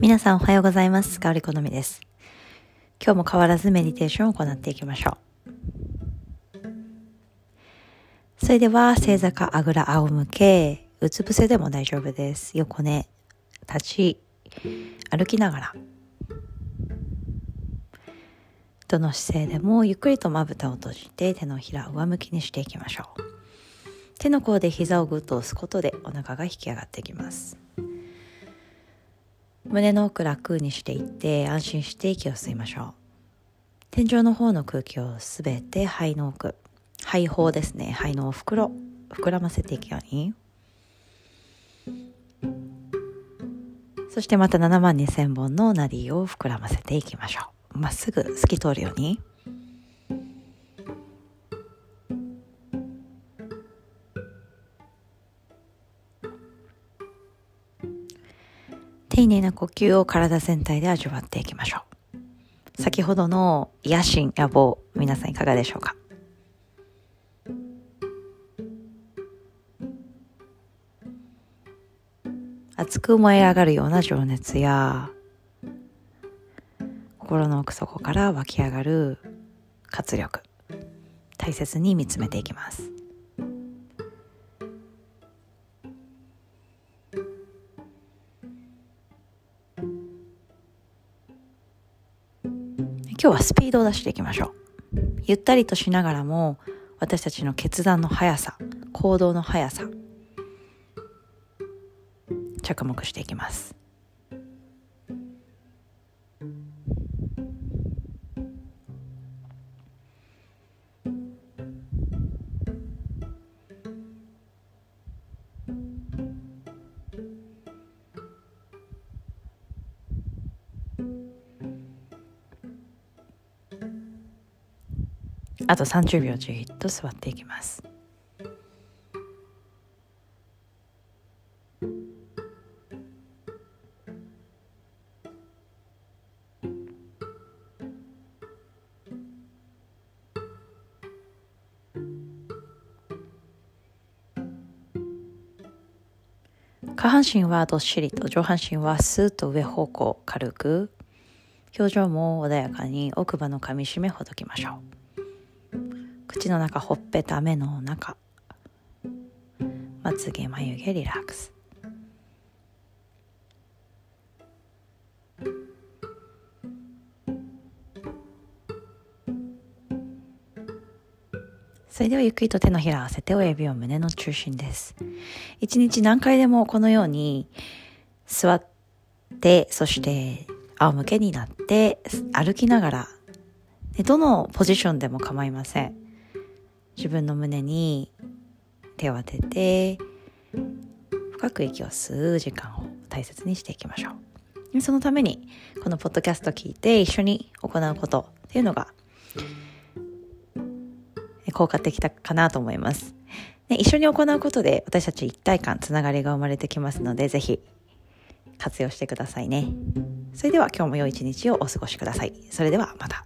皆さんおはようございます。香り好みです。今日も変わらずメディテーションを行っていきましょう。それでは、正座かあぐら仰向け、うつ伏せでも大丈夫です。横寝、立ち、歩きながら。どの姿勢でもゆっくりとまぶたを閉じて手のひら上向きにしていきましょう。手の甲で膝をぐっと押すことでお腹が引き上がってきます。胸の奥楽にしていって安心して息を吸いましょう。天井の方の空気をすべて肺の奥。肺胞ですね。肺の袋。膨らませていくように。そしてまた7万2000本のナディを膨らませていきましょう。まっすぐ透き通るように。丁寧な呼吸を体全体で味わっていきましょう。先ほどの野心、野望、皆さんいかがでしょうか？熱く燃え上がるような情熱や心の奥底から湧き上がる活力大切に見つめていきます今日はスピードを出していきましょう。ゆったりとしながらも私たちの決断の速さ、行動の速さ、着目していきます。あと30秒じっと座っていきます。下半身はどっしりと上半身はスーッと上方向軽く。表情も穏やかに奥歯の噛みしめほどきましょう。口の中ほっぺた目の中。まつげ眉毛リラックス。それではゆっくりと手のひら合わせて親指を胸の中心です。一日何回でもこのように座ってそして仰向けになって歩きながらどのポジションでも構いません。自分の胸に手を当てて深く息を吸う時間を大切にしていきましょう。そのためにこのポッドキャスト聞いて一緒に行うことっていうのが効果的かなと思います、ね、一緒に行うことで私たち一体感つながりが生まれてきますのでぜひ活用してくださいね。それでは今日も良い一日をお過ごしください。それではまた。